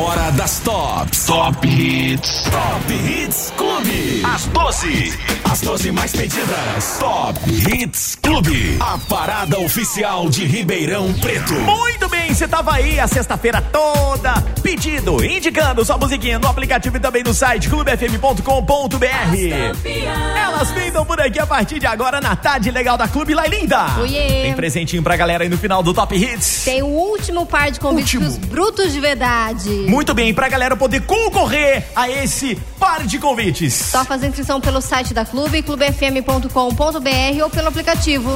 hora das tops. Top Hits. Top Hits Clube. As 12. As 12 mais pedidas. Top Hits Clube. A parada oficial de Ribeirão Preto. Muito bem, você tava aí a sexta-feira toda pedindo, indicando sua musiquinha no aplicativo e também no site clubefm.com.br. Elas pintam por aqui a partir de agora na tarde legal da Clube Lailinda. Oiê. Tem presentinho pra galera aí no final do Top Hits. Tem o último par de convites Último. pros brutos de verdade. Muito bem, pra galera poder concorrer a esse par de convites. Só fazer inscrição pelo site da Clube, clubefm.com.br ou pelo aplicativo.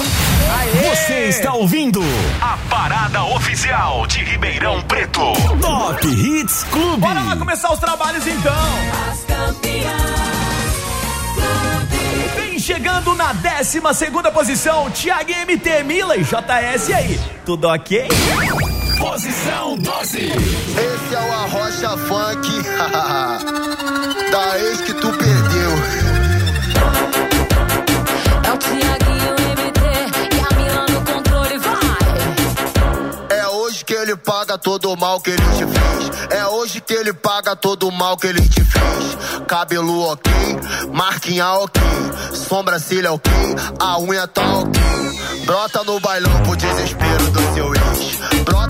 Você está ouvindo a parada oficial de Ribeirão Preto. Top Hits Clube. Bora lá começar os trabalhos então. Vem chegando na 12 segunda posição, Thiago MT, Mila e JS aí. Tudo ok? Posição 12. Esse é o Arrocha Funk da ex que tu perdeu. É o Tiaguinho MT e a Mila no controle, vai! É hoje que ele paga todo o mal que ele te fez. É hoje que ele paga todo o mal que ele te fez. Cabelo ok, marquinha ok, sobrancelha ok, a unha tá ok. Brota no bailão pro desespero do seu ex. Brota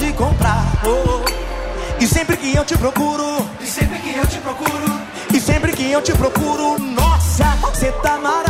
Pode comprar. Oh. E sempre que eu te procuro, e sempre que eu te procuro, e sempre que eu te procuro, nossa, você tá maravilhosa,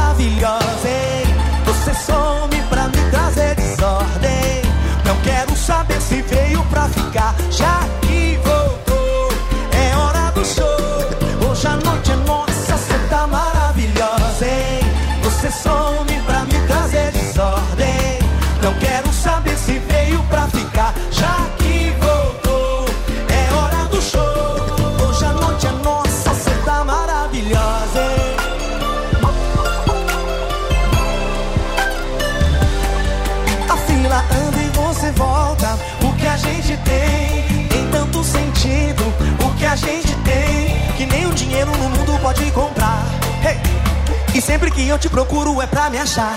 que eu te procuro é pra me achar.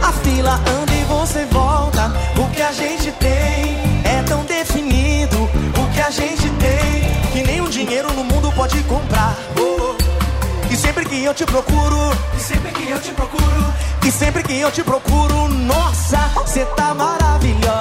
A fila anda e você volta. O que a gente tem é tão definido. O que a gente tem que nenhum dinheiro no mundo pode comprar. E sempre que eu te procuro, e sempre que eu te procuro, e sempre que eu te procuro, nossa, você tá maravilhosa,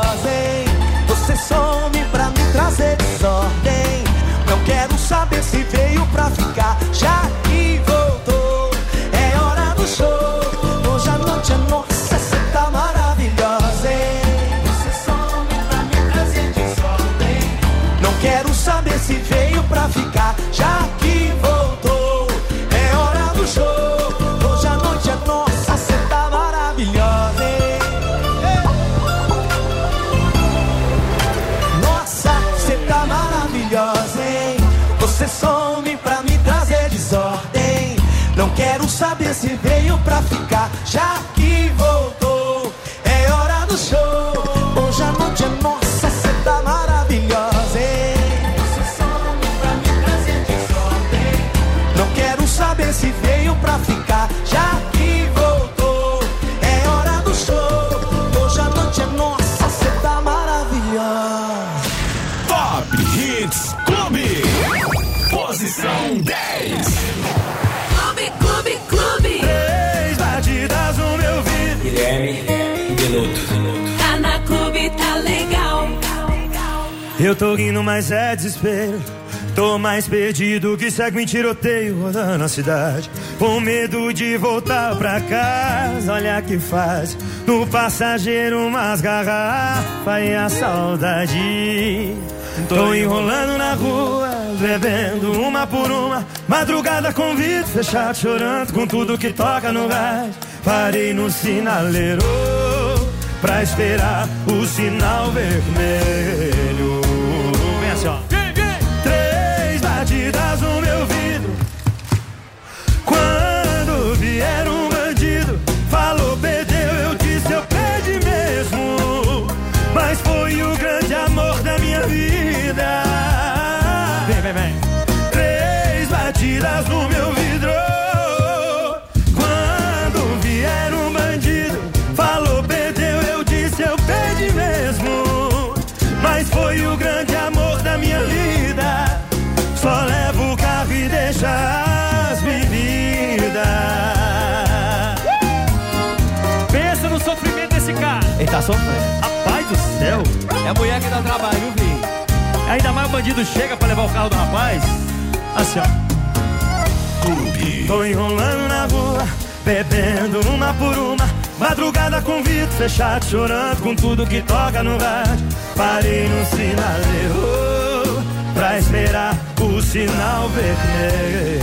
quero saber se veio pra ficar, tô rindo, mas é desespero. Tô mais perdido que segue em tiroteio rodando a cidade. Com medo de voltar pra casa, olha que faz. No passageiro umas garrafas e a saudade. Tô enrolando na rua, bebendo uma por uma. Madrugada com vidro fechado, chorando com tudo que toca no rádio. Parei no sinaleiro pra esperar o sinal vermelho. Sofrendo. Rapaz do céu. É a mulher que dá trabalho, viu, filho? Ainda mais o bandido chega pra levar o carro do rapaz. Assim, ó. Tô enrolando na rua, bebendo uma por uma. Madrugada com vidro fechado, chorando com tudo que toca no rádio. Parei no sinaleiro pra esperar o sinal vermelho.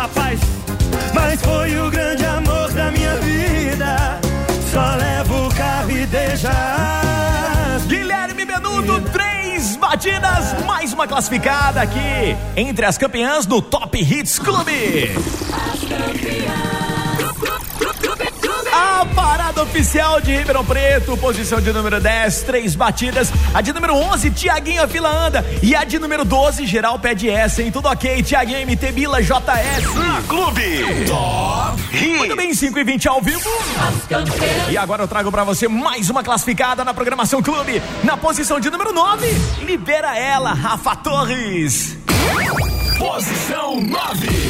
Rapaz. Mas foi o grande amor da minha vida. Só levo o carro e deixa Guilherme Menudo, três batidas, mais uma classificada aqui entre as campeãs do Top Hits Clube. Parada oficial de Ribeirão Preto, posição de número 10, três batidas. A de número 11, Tiaguinho a fila anda. E a de número 12, geral pede essa, hein? Tudo ok, Tiaguinho MT Bila JS. Na Clube. Top Muito bem, 5 e 20 ao vivo. E agora eu trago pra você mais uma classificada na programação Clube. Na posição de número 9, libera ela, Rafa Torres. Posição 9.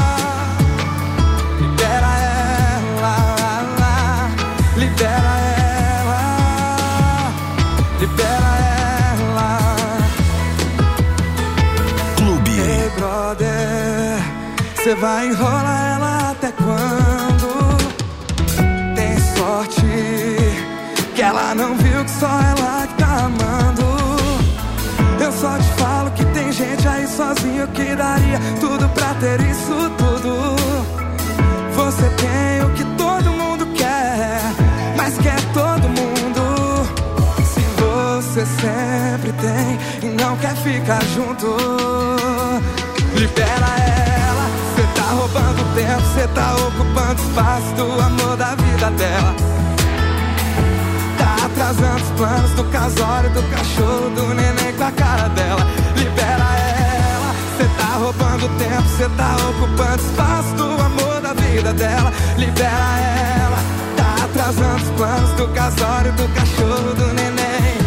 Libera ela, libera ela. Clube. Ei, brother, você vai enrolar ela até quando? Tem sorte que ela não viu que só ela que tá amando. Eu só te falo que tem gente aí sozinho que daria tudo pra ter isso tudo. Você tem o que quer todo mundo. Se você sempre tem e não quer ficar junto, libera ela. Cê tá roubando tempo, cê tá ocupando espaço do amor da vida dela. Tá atrasando os planos do casório, do cachorro, do neném com a cara dela. Libera ela, cê tá roubando tempo, cê tá ocupando espaço do amor da vida dela. Libera ela, atrasando os planos do casório, do cachorro, do neném,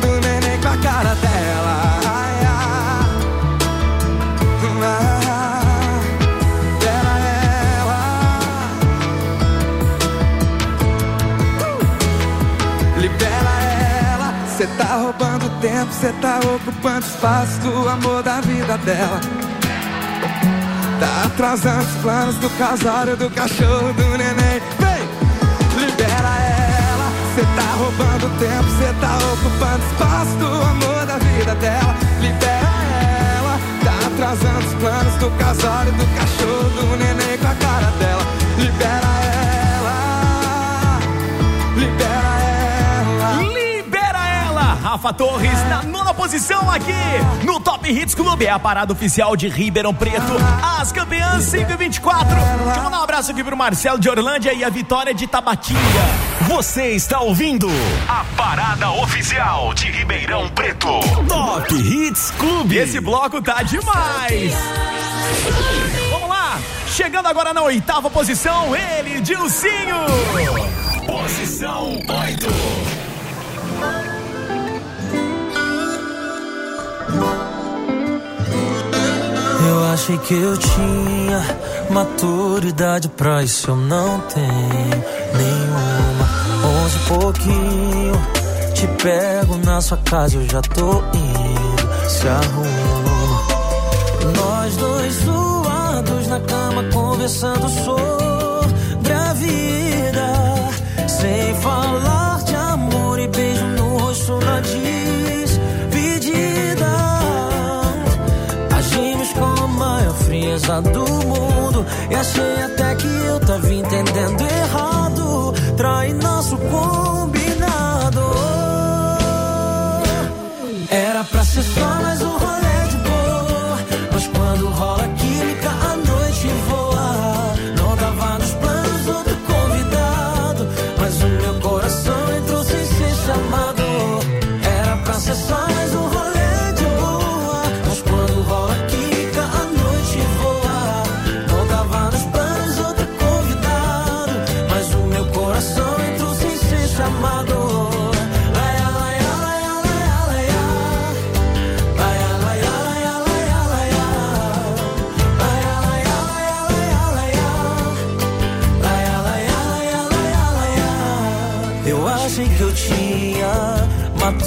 do neném com a cara dela. Ela. Libera ela, cê tá roubando tempo, cê tá ocupando espaço do amor da vida dela. Tá atrasando os planos do casório, do cachorro, do neném. Libera ela, cê tá roubando tempo, cê tá ocupando espaço do amor da vida dela. Libera ela, tá atrasando os planos do casório, do cachorro, do neném com a cara dela. Libera ela, libera! Rafa Torres na nona posição aqui no Top Hits Clube. É a parada oficial de Ribeirão Preto. As campeãs 524. Deixa eu mandar um abraço aqui pro Marcelo de Orlândia e a Vitória de Tabatinga. Você está ouvindo a parada oficial de Ribeirão Preto. Top Hits Clube. Esse bloco tá demais! Vamos lá! Chegando agora na oitava posição, ele, Dilcinho! Posição 8. Eu achei que eu tinha maturidade pra isso, eu não tenho nenhuma. Onze pouquinho, te pego na sua casa, eu já tô indo, se arruma. Nós dois suados na cama, conversando sobre a vida, sem falar de amor e beijo no rosto na despedida. Frieza do mundo. E achei até que eu tava entendendo errado. Trai nosso combinado. Era pra ser só mais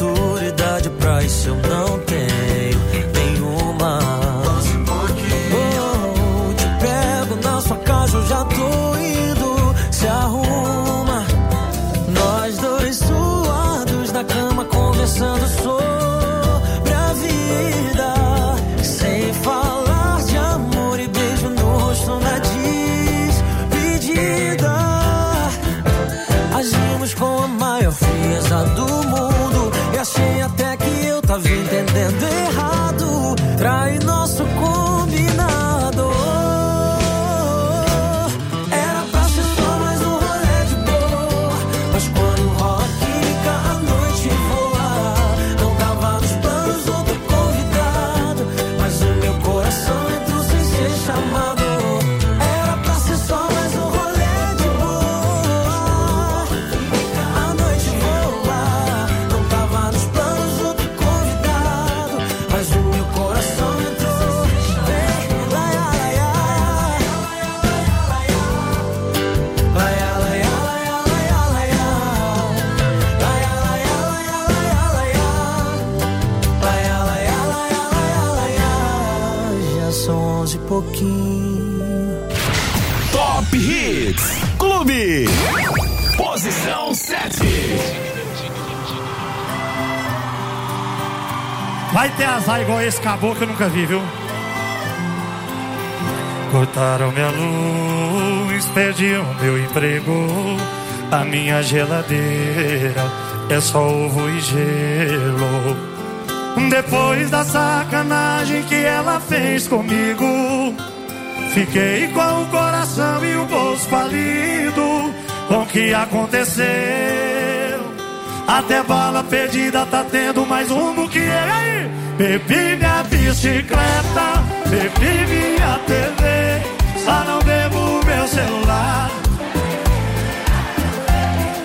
maturidade pra isso, eu não pouquinho. Top Hits Clube. Posição 7. Vai ter azar igual esse caboclo que eu nunca vi, viu? Cortaram minha luz, perdi o meu emprego. A minha geladeira é só ovo e gelo. Depois da sacanagem que ela fez comigo, fiquei com o coração e o bolso falido. Com o que aconteceu? Até bala perdida tá tendo mais um do que eu. Aí, bebi minha bicicleta, bebi minha TV, só não bebo meu celular.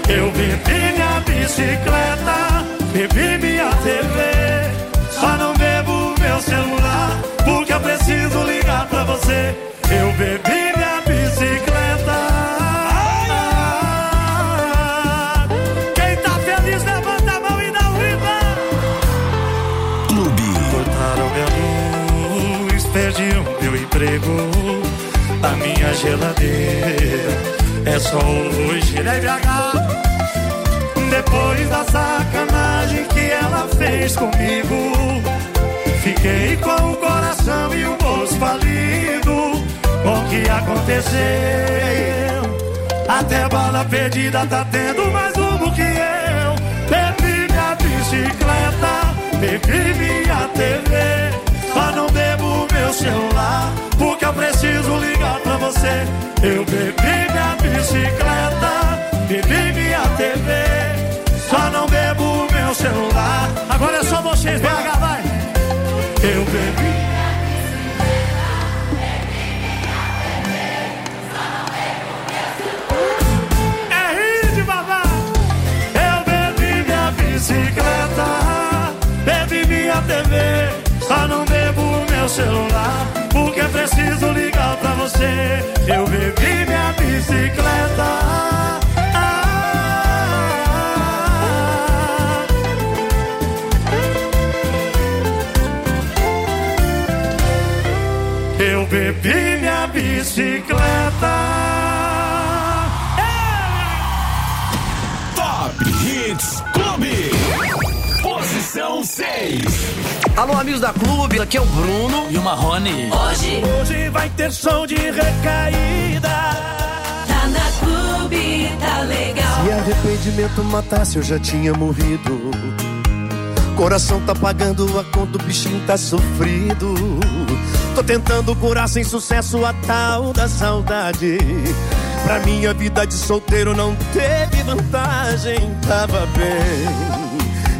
Eu bebi minha bicicleta, bebi minha TV, celular, porque eu preciso ligar pra você. Eu bebi minha bicicleta. Quem tá feliz, levanta a mão e dá um grito. Clube. Cortaram minha luz, perdi o meu emprego. A minha geladeira é só hoje. Ele BH. Depois da sacanagem que ela fez comigo, fiquei com o coração e o bolso falido. Com o que aconteceu? Até bala perdida tá tendo mais um que eu. Bebi minha bicicleta, bebi minha TV. Só não bebo meu celular, porque eu preciso ligar pra você. Eu bebi minha bicicleta, bebi minha TV. Só não bebo meu celular. Agora é só vocês, BH, TV, só não bebo meu celular, porque preciso ligar pra você. Eu bebi minha bicicleta. Eu bebi minha bicicleta. Alô, amigos da clube, aqui é o Bruno. E o Marrone. Hoje Hoje vai ter som de recaída. tá na clube, tá legal. Se arrependimento matasse, eu já tinha morrido. Coração tá pagando a conta, o bichinho tá sofrido. Tô tentando curar sem sucesso a tal da saudade. Pra minha vida de solteiro não teve vantagem, tava bem.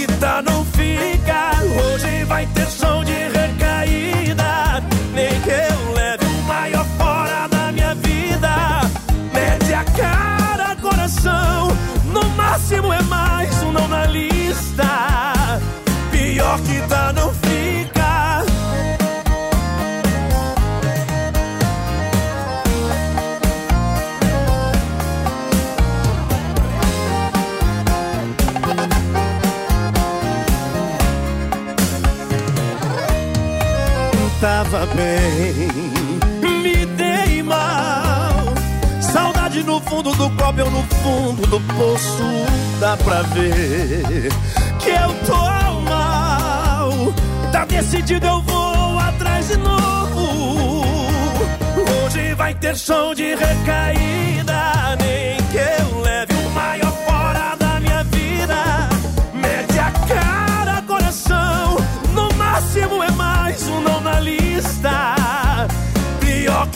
Que tá, não fica. Bem, me dei mal. Saudade no fundo do copo, eu no fundo do poço. Dá pra ver que eu tô mal. Tá decidido, eu vou atrás de novo. Hoje vai ter som de recaída.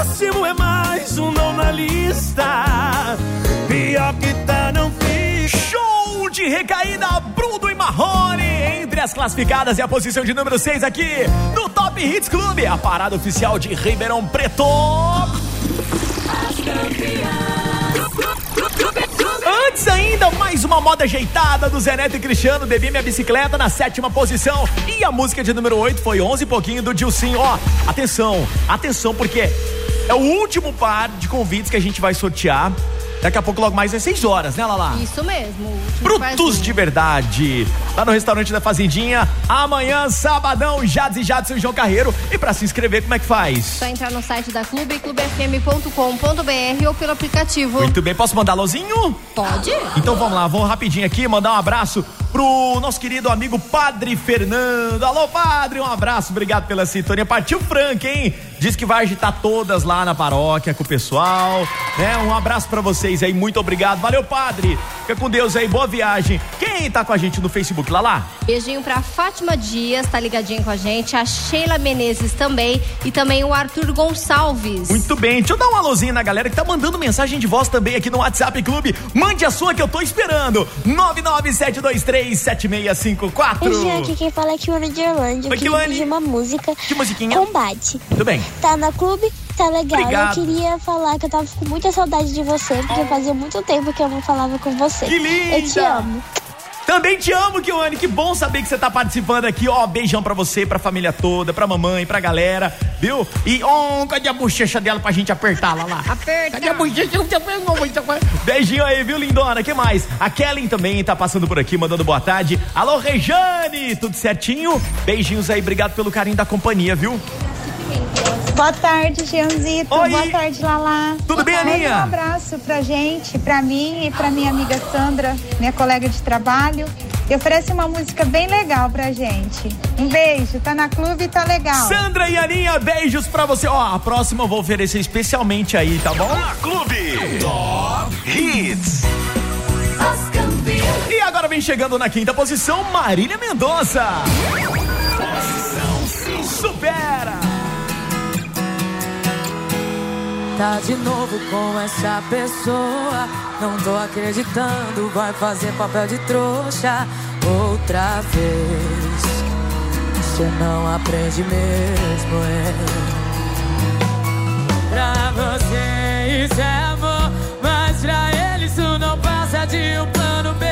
no máximo é mais um não na lista. Pior que tá, não fica. Show de recaída, Bruno e Marrone. Entre as classificadas e a posição de número 6 aqui no Top Hits Clube, a parada oficial de Ribeirão Preto. Antes ainda, mais uma moda ajeitada do Zé Neto e Cristiano, Bebi Minha Bicicleta na sétima posição. E a música de número 8 foi 11 e pouquinho do Dilcinho. Ó, atenção, atenção, porque é o último par de convites que a gente vai sortear. Daqui a pouco, logo mais, é 6 horas, né, Lala? Isso mesmo. Brutos parzinho. de verdade. Lá no restaurante da Fazendinha, amanhã, sabadão, Jades e Jadson e João Carreiro. E pra se inscrever, como é que faz? Só entrar no site da Clube, clubefm.com.br ou pelo aplicativo. Muito bem, posso mandar alôzinho? Pode? Então vamos lá, vamos rapidinho aqui, mandar um abraço pro nosso querido amigo Padre Fernando. Alô, Padre, um abraço, obrigado pela sintonia. Partiu Frank, hein? Diz que vai agitar todas lá na paróquia com o pessoal, né? Um abraço pra vocês aí, muito obrigado. Valeu, Padre. Fica com Deus aí, boa viagem. Quem tá com a gente no Facebook, Lala? Beijinho pra Fátima Dias, tá ligadinho com a gente. A Sheila Menezes também. E também o Arthur Gonçalves. Muito bem, deixa eu dar um alôzinho na galera que tá mandando mensagem de voz também aqui no WhatsApp Clube. Mande a sua que eu tô esperando. 997237654. Oi, gente, quem fala é Kiwane de Orlando. Eu Oi, Kiwane. uma música. Que musiquinha? Combate. Tudo bem. Tá na clube? Tá legal. Obrigado. Eu queria falar que eu tava com muita saudade de você, porque fazia muito tempo que eu não falava com você. Que linda! Eu te amo. Também te amo, Kiwane. Que bom saber que você tá participando aqui. Ó, beijão pra você, pra família toda, pra mamãe, pra galera, viu? E, ó, cadê a bochecha dela pra gente apertar lá lá? Aperta. Cadê a bochecha? Beijinho aí, viu, lindona? que mais? A Kellen também tá passando por aqui, mandando boa tarde. Alô, Rejane! Tudo certinho? Beijinhos aí, obrigado pelo carinho da companhia, viu? Boa tarde, Jeanzito. Oi. Boa tarde, Lala. Tudo bem, Manda Aninha? Um abraço pra gente, pra mim e pra minha amiga Sandra, minha colega de trabalho. E oferece uma música bem legal pra gente. Um beijo, tá na clube e tá legal. Sandra e Aninha, beijos pra você. Ó, a próxima eu vou oferecer especialmente aí, tá bom? Na Clube. Top Hits. E agora vem chegando na quinta posição, Marília Mendonça. Posição Supera! Tá de novo com essa pessoa. Não tô acreditando, vai fazer papel de trouxa outra vez. Você não aprende mesmo, é. Pra você isso é amor, mas pra ele isso não passa de um plano B.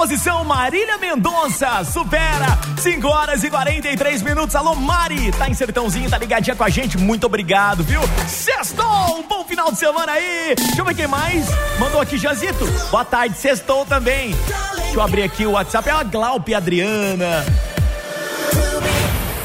Posição Marília Mendonça, supera 5 horas e 43 minutos. Alô, Mari, tá em Sertãozinho, tá ligadinha com a gente, muito obrigado, viu? Sextou, um bom final de semana aí. Deixa eu ver quem mais mandou aqui, Jazito. Boa tarde, sextou também. Deixa eu abrir aqui o WhatsApp, é a Glaupe Adriana.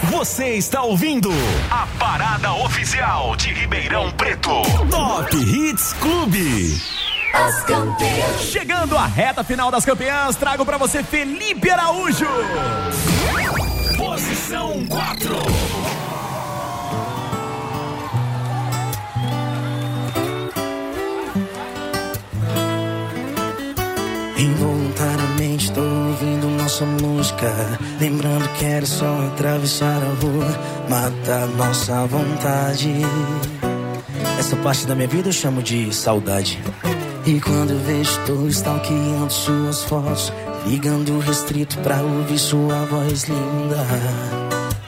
Você está ouvindo a parada oficial de Ribeirão Preto. Top Hits Clube. As campeãs. Chegando à reta final das campeãs, trago para você Felipe Araújo. Posição 4. Involuntariamente tô ouvindo nossa música Lembrando que era só atravessar a rua Matar nossa vontade Essa parte da minha vida eu chamo de saudade E quando vejo tô stalkeando suas fotos Ligando restrito pra ouvir sua voz linda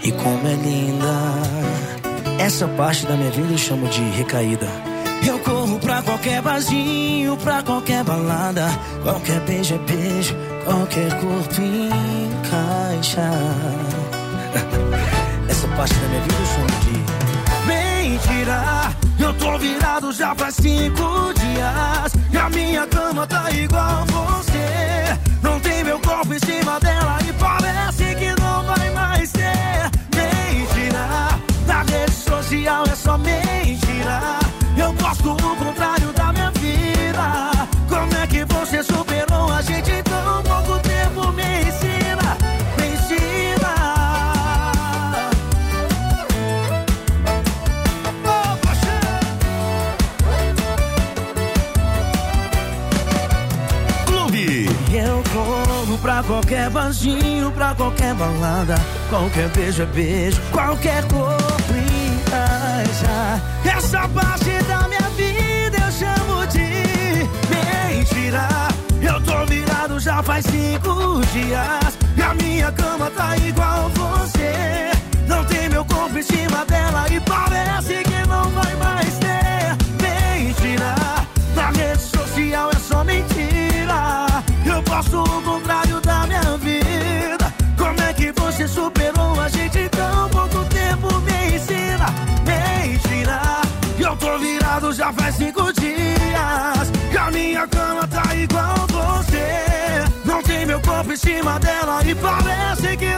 E como é linda Essa parte da minha vida eu chamo de recaída eu corro pra qualquer barzinho, pra qualquer balada. Qualquer beijo é beijo, qualquer corpo encaixa. Essa parte da minha vida eu chamo de mentira. Eu tô virado já faz cinco dias. E a minha cama tá igual você. Não tem meu corpo em cima dela e parece que não vai mais ter. Mentira. Na rede social é só mentira. Eu gosto do contrário da minha vida. Como é que você superou a gente em tão pouco tempo? Me qualquer barzinho, pra qualquer balada. Qualquer beijo é beijo, qualquer corpo encaixa. Essa parte da minha vida eu chamo de mentira. Eu tô virado já faz cinco dias. E a minha cama tá igual você. Não tem meu corpo em cima dela e cinco dias. E a minha cama tá igual você. Não tem meu corpo em cima dela e parece que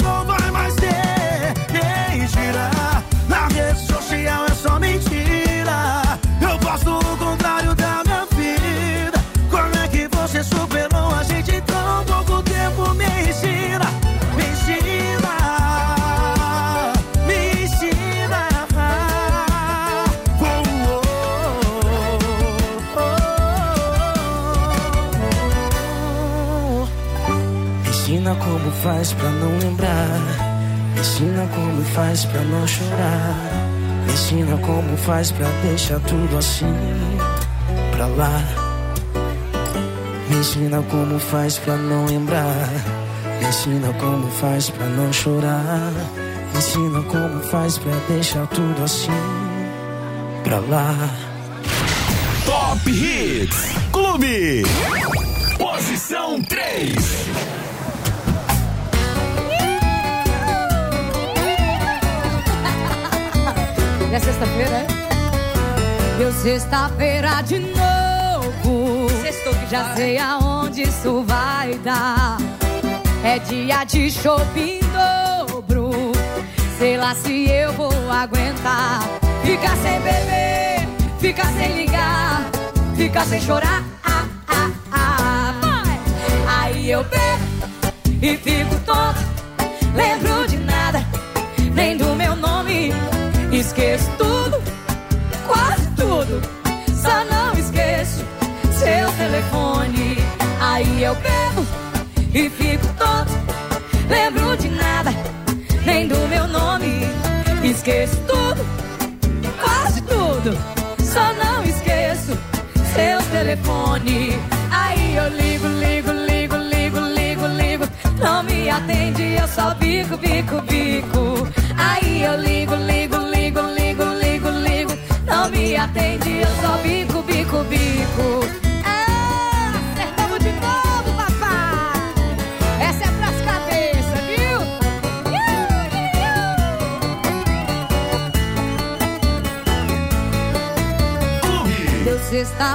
faz pra não lembrar. Me ensina como faz pra não chorar. Me ensina como faz pra deixar tudo assim pra lá. Me ensina como faz pra não lembrar. Me ensina como faz pra não chorar. Me ensina como faz pra deixar tudo assim pra lá. Top Hits Clube. Posição 3. É sexta-feira, é? Deu sexta-feira de novo. Sextou que Já sei aonde isso vai dar. É dia de shopping dobro. Sei lá se eu vou aguentar. Ficar sem beber, ficar sem ligar, ficar sem chorar. Ah, ah, ah. Aí eu bebo e fico tonto. Lembro Esqueço tudo, quase tudo. Só não esqueço seu telefone. Aí eu ligo, ligo, ligo, ligo, ligo, ligo. Não me atende, eu só bico, bico, bico. Aí eu ligo, ligo, ligo, ligo, ligo, ligo. Não me atende, eu só bico, bico, bico.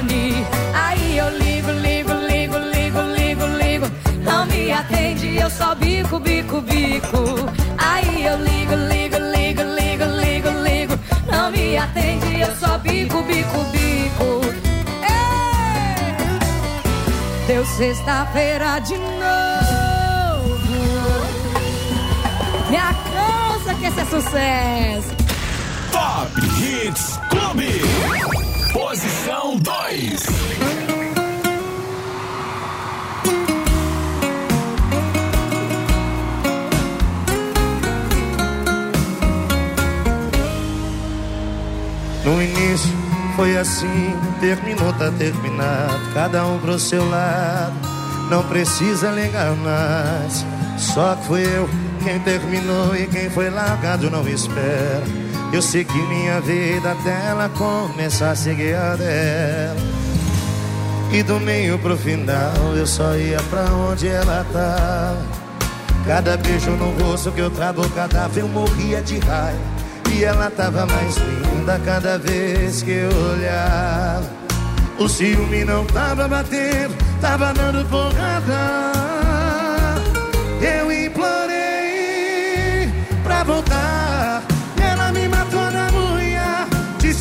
telefone. Aí eu ligo, ligo, ligo, ligo, ligo, ligo. Não me atende, eu só bico, bico, bico. Aí eu ligo, ligo, ligo, ligo, ligo, ligo. Não me atende, eu só bico, bico, bico. Ei! Deu sexta-feira de novo. Me alcança que esse é sucesso. Top Hits Clube. Posição 2. No início foi assim, terminou, tá terminado. Cada um pro seu lado, não precisa ligar mais. Só que fui eu quem terminou e quem foi largado não espera. Eu segui minha vida até ela começar a seguir a dela. E do meio pro final eu só ia pra onde ela tá. Cada beijo no rosto que eu trago, cada vez eu morria de raiva. E ela tava mais linda cada vez que eu olhava. O ciúme não tava batendo, tava dando porrada. Eu implorei pra voltar.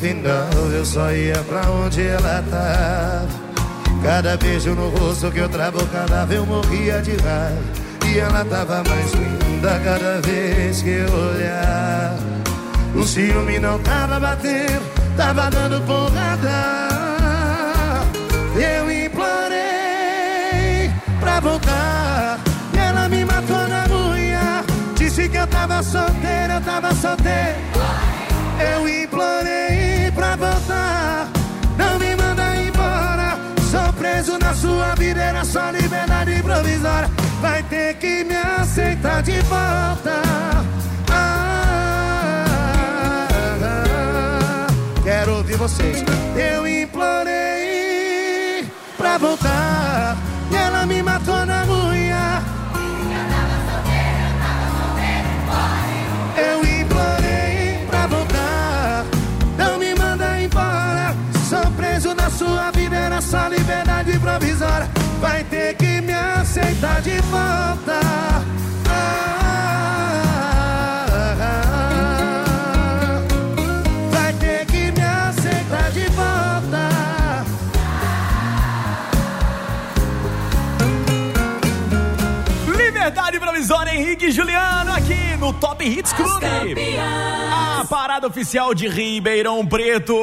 Final eu só ia pra onde ela tava. Cada beijo no rosto que eu vez eu morria de raiva. E ela tava mais linda cada vez que eu olhava. O ciúme não tava batendo, tava dando porrada. Eu implorei pra voltar. E ela me matou na unha. Disse que eu tava solteiro, eu tava solteiro. Era só liberdade provisória. Vai ter que me aceitar de volta. Ah, quero ouvir vocês. Eu implorei pra voltar. De volta. Ah, vai ter que me aceitar de volta. Liberdade provisória, Henrique e Juliano aqui no Top Hits Clube. A parada oficial de Ribeirão Preto.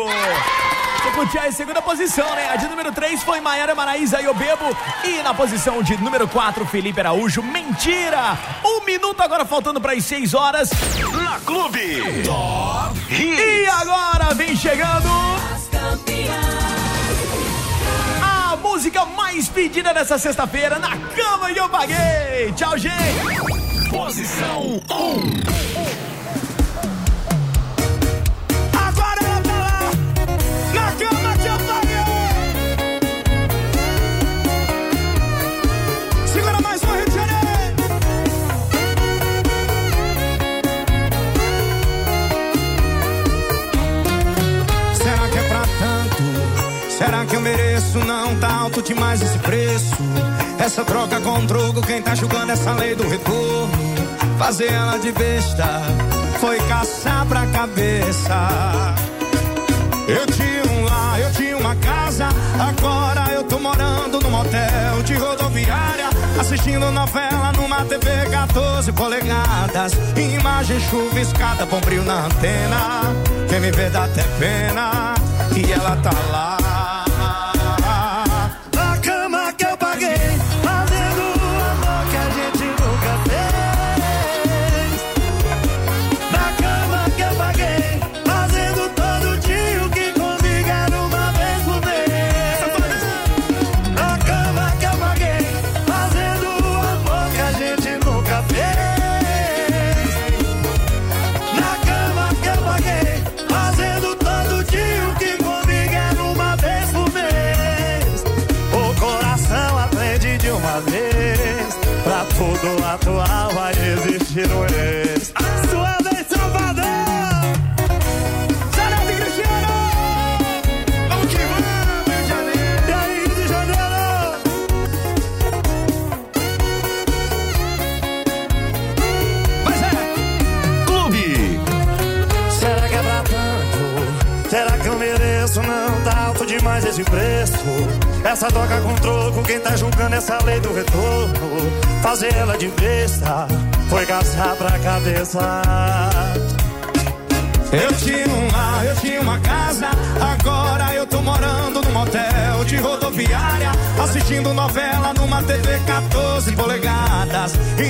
Você curtiu a segunda posição, né? A de número 3 foi Maiara Maraíza e Eu Bebo. E na posição de número 4, Felipe Araújo. Mentira! Um minuto agora faltando para as 6 horas. Na Clube. Top Hits. E agora vem chegando. A música mais pedida dessa sexta-feira na cama e eu paguei. Tchau, gente. Posição 1. Agora alto demais esse preço. Essa troca com drogo, quem tá julgando essa lei do retorno. Fazer ela de besta foi caçar pra cabeça. Eu tinha um lar, eu tinha uma casa. Agora eu tô morando num motel de rodoviária. Assistindo novela numa TV 14 polegadas. Imagem chuviscada, bom brilho na antena. Quem me vê dá até pena. E ela tá lá.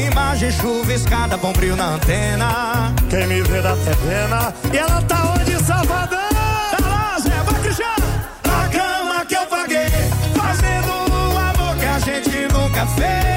Imagem chuviscada, bom brilho na antena. Quem me vê dá até pena. E ela tá onde, Salvador? Tá lá, Zé, vai Cristiano. Na cama que eu paguei, fazendo o amor que a gente nunca fez.